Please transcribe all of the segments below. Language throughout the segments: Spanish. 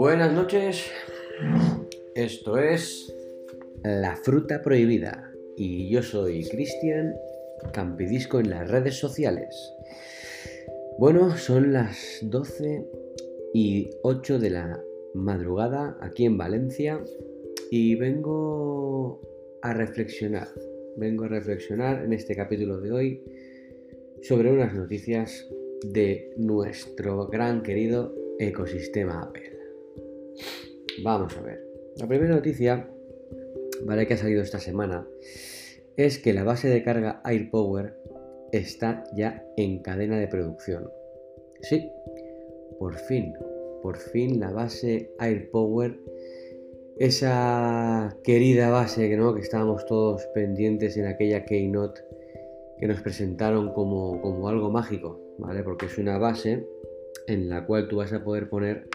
Buenas noches, esto es La Fruta Prohibida y yo soy Cristian Campidisco en las redes sociales. Bueno, son las 12 y 8 de la madrugada aquí en Valencia y vengo a reflexionar, vengo a reflexionar en este capítulo de hoy sobre unas noticias de nuestro gran querido ecosistema Apple. Vamos a ver. La primera noticia, vale, que ha salido esta semana, es que la base de carga AirPower está ya en cadena de producción. Sí, por fin, por fin la base AirPower, esa querida base que, ¿no? que estábamos todos pendientes en aquella Keynote que nos presentaron como, como algo mágico, ¿vale? Porque es una base en la cual tú vas a poder poner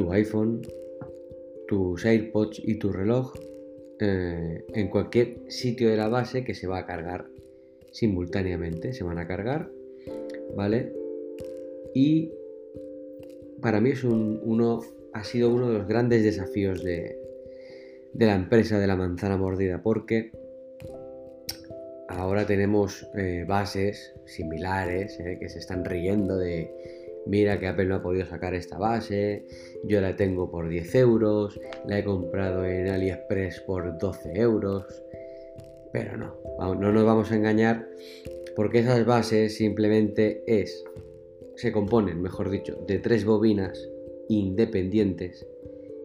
tu iPhone, tus AirPods y tu reloj eh, en cualquier sitio de la base que se va a cargar simultáneamente. Se van a cargar, ¿vale? Y para mí es uno, ha sido uno de los grandes desafíos de, la empresa de la manzana mordida, porque ahora tenemos eh, bases similares eh, que se están riendo de mira que Apple no ha podido sacar esta base, yo la tengo por 10 euros, la he comprado en AliExpress por 12 euros, pero no, no nos vamos a engañar porque esas bases simplemente es, se componen, mejor dicho, de tres bobinas independientes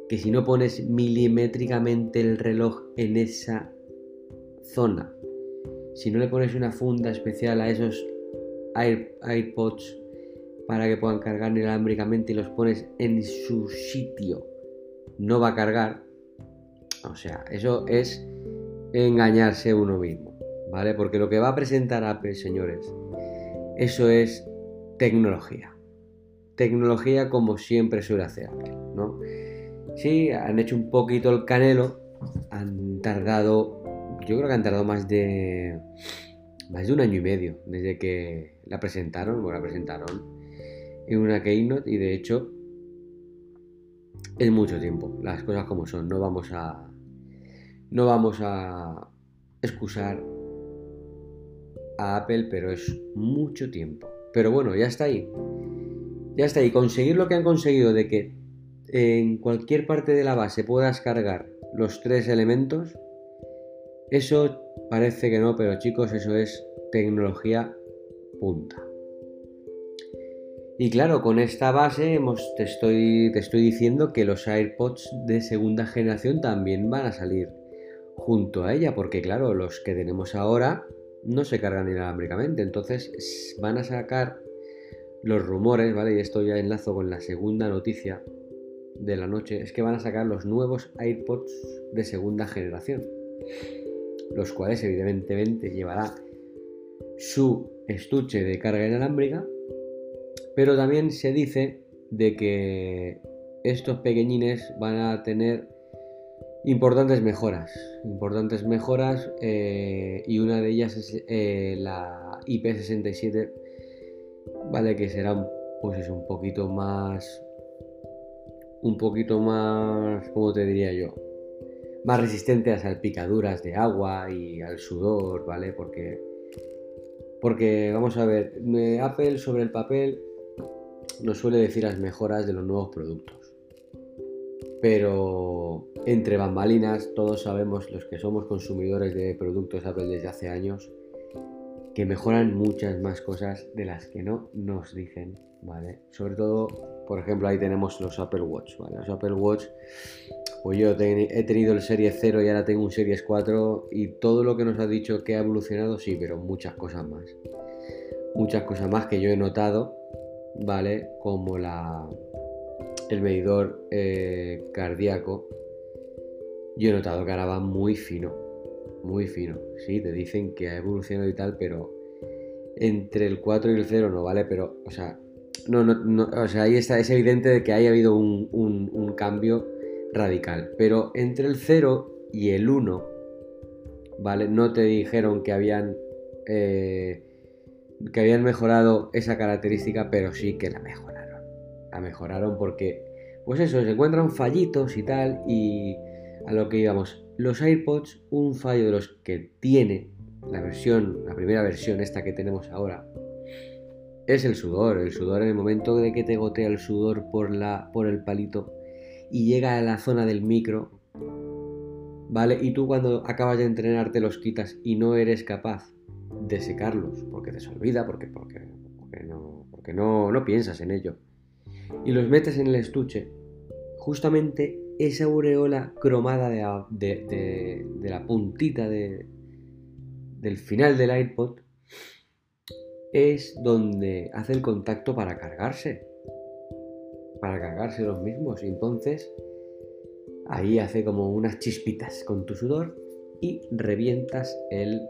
que si no pones milimétricamente el reloj en esa zona, si no le pones una funda especial a esos AirPods para que puedan cargar inalámbricamente y los pones en su sitio, no va a cargar. O sea, eso es engañarse uno mismo, ¿vale? Porque lo que va a presentar Apple, señores, eso es tecnología. Tecnología como siempre suele hacer Apple, ¿no? Sí, han hecho un poquito el canelo, han tardado, yo creo que han tardado más de más de un año y medio desde que la presentaron, bueno, la presentaron en una keynote y de hecho es mucho tiempo, las cosas como son, no vamos a no vamos a excusar a Apple, pero es mucho tiempo. Pero bueno, ya está ahí. Ya está ahí. Conseguir lo que han conseguido de que en cualquier parte de la base puedas cargar los tres elementos, eso parece que no, pero chicos, eso es tecnología punta. Y claro, con esta base te, estoy, te estoy diciendo que los AirPods de segunda generación también van a salir junto a ella, porque claro, los que tenemos ahora no se cargan inalámbricamente, entonces van a sacar los rumores, ¿vale? Y esto ya enlazo con la segunda noticia de la noche, es que van a sacar los nuevos AirPods de segunda generación, los cuales evidentemente llevará su estuche de carga inalámbrica pero también se dice de que estos pequeñines van a tener importantes mejoras. Importantes mejoras eh, y una de ellas es eh, la IP67, ¿vale? Que será pues un poquito más... Un poquito más... ¿Cómo te diría yo? Más resistente a salpicaduras de agua y al sudor, ¿vale? Porque... Porque, vamos a ver, Apple sobre el papel nos suele decir las mejoras de los nuevos productos. Pero entre bambalinas todos sabemos, los que somos consumidores de productos Apple desde hace años, que mejoran muchas más cosas de las que no nos dicen, ¿vale? Sobre todo, por ejemplo, ahí tenemos los Apple Watch, ¿vale? Los Apple Watch, pues yo he tenido el Series 0 y ahora tengo un Series 4 y todo lo que nos ha dicho que ha evolucionado, sí, pero muchas cosas más. Muchas cosas más que yo he notado ¿vale? Como la, el medidor eh, cardíaco, yo he notado que ahora va muy fino, muy fino. Sí, te dicen que ha evolucionado y tal, pero entre el 4 y el 0 no, ¿vale? Pero, o sea, no, no, o sea, ahí está, es evidente de que haya habido un, un, cambio radical. Pero entre el 0 y el 1, ¿vale? No te dijeron que habían eh, que habían mejorado esa característica, pero sí que la mejoraron. La mejoraron porque pues eso, se encuentran fallitos y tal, y a lo que íbamos, los AirPods, un fallo de los que tiene la versión, la primera versión, esta que tenemos ahora, es el sudor. El sudor en el momento de que te gotea el sudor por, la, por el palito y llega a la zona del micro, ¿vale? Y tú cuando acabas de entrenar te los quitas y no eres capaz de secarlos porque te se olvida, porque, porque, no, porque no, no piensas en ello. Y los metes en el estuche. Justamente esa aureola cromada de, la puntita del final del iPod es donde hace el contacto para cargarse. Para cargarse los mismos. Y entonces ahí hace como unas chispitas con tu sudor y revientas el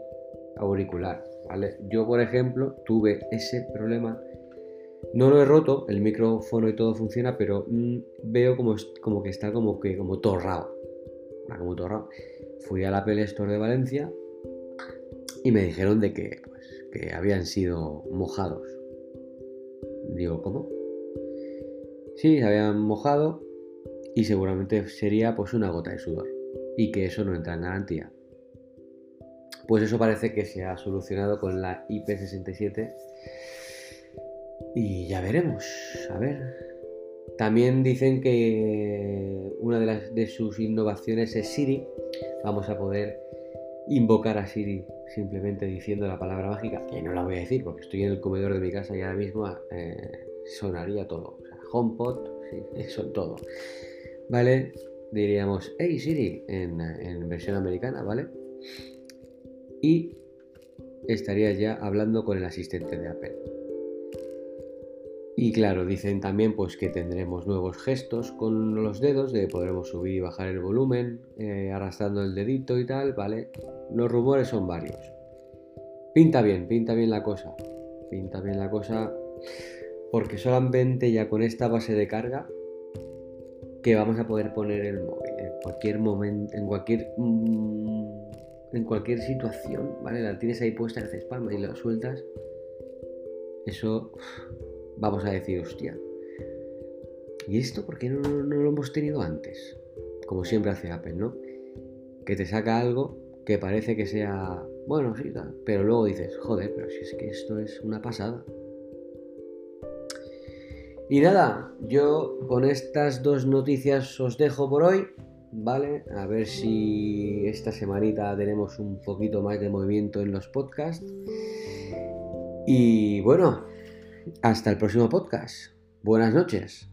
auricular. ¿vale? Yo, por ejemplo, tuve ese problema no lo he roto, el micrófono y todo funciona, pero mm, veo como, como, que está como que como torrado. Como torrado. Fui a la Apple Store de Valencia y me dijeron de que, pues, que habían sido mojados. Digo, ¿cómo? Sí, se habían mojado y seguramente sería pues una gota de sudor y que eso no entra en garantía. Pues eso parece que se ha solucionado con la IP67 y ya veremos, a ver. También dicen que una de, las, de sus innovaciones es Siri. Vamos a poder invocar a Siri simplemente diciendo la palabra mágica, que no la voy a decir porque estoy en el comedor de mi casa y ahora mismo eh, sonaría todo. O sea, HomePod, sí, eso todo. ¿Vale? Diríamos, hey Siri, en, en versión americana, ¿vale? Y estaría ya hablando con el asistente de Apple. Y claro, dicen también pues que tendremos nuevos gestos con los dedos, de podremos subir y bajar el volumen, eh, arrastrando el dedito y tal, ¿vale? Los rumores son varios. Pinta bien, pinta bien la cosa. Pinta bien la cosa porque solamente ya con esta base de carga que vamos a poder poner el móvil en cualquier momento, en cualquier mm, en cualquier situación, ¿vale? La tienes ahí puesta, haces palma y la sueltas. Eso vamos a decir, hostia, ¿y esto por qué no, lo hemos tenido antes? Como siempre hace Apple, ¿no? Que te saca algo que parece que sea, bueno, sí, pero luego dices, joder, pero si es que esto es una pasada. Y nada, yo con estas dos noticias os dejo por hoy, ¿vale? A ver si esta semanita tenemos un poquito más de movimiento en los podcasts. Y bueno, hasta el próximo podcast. Buenas noches.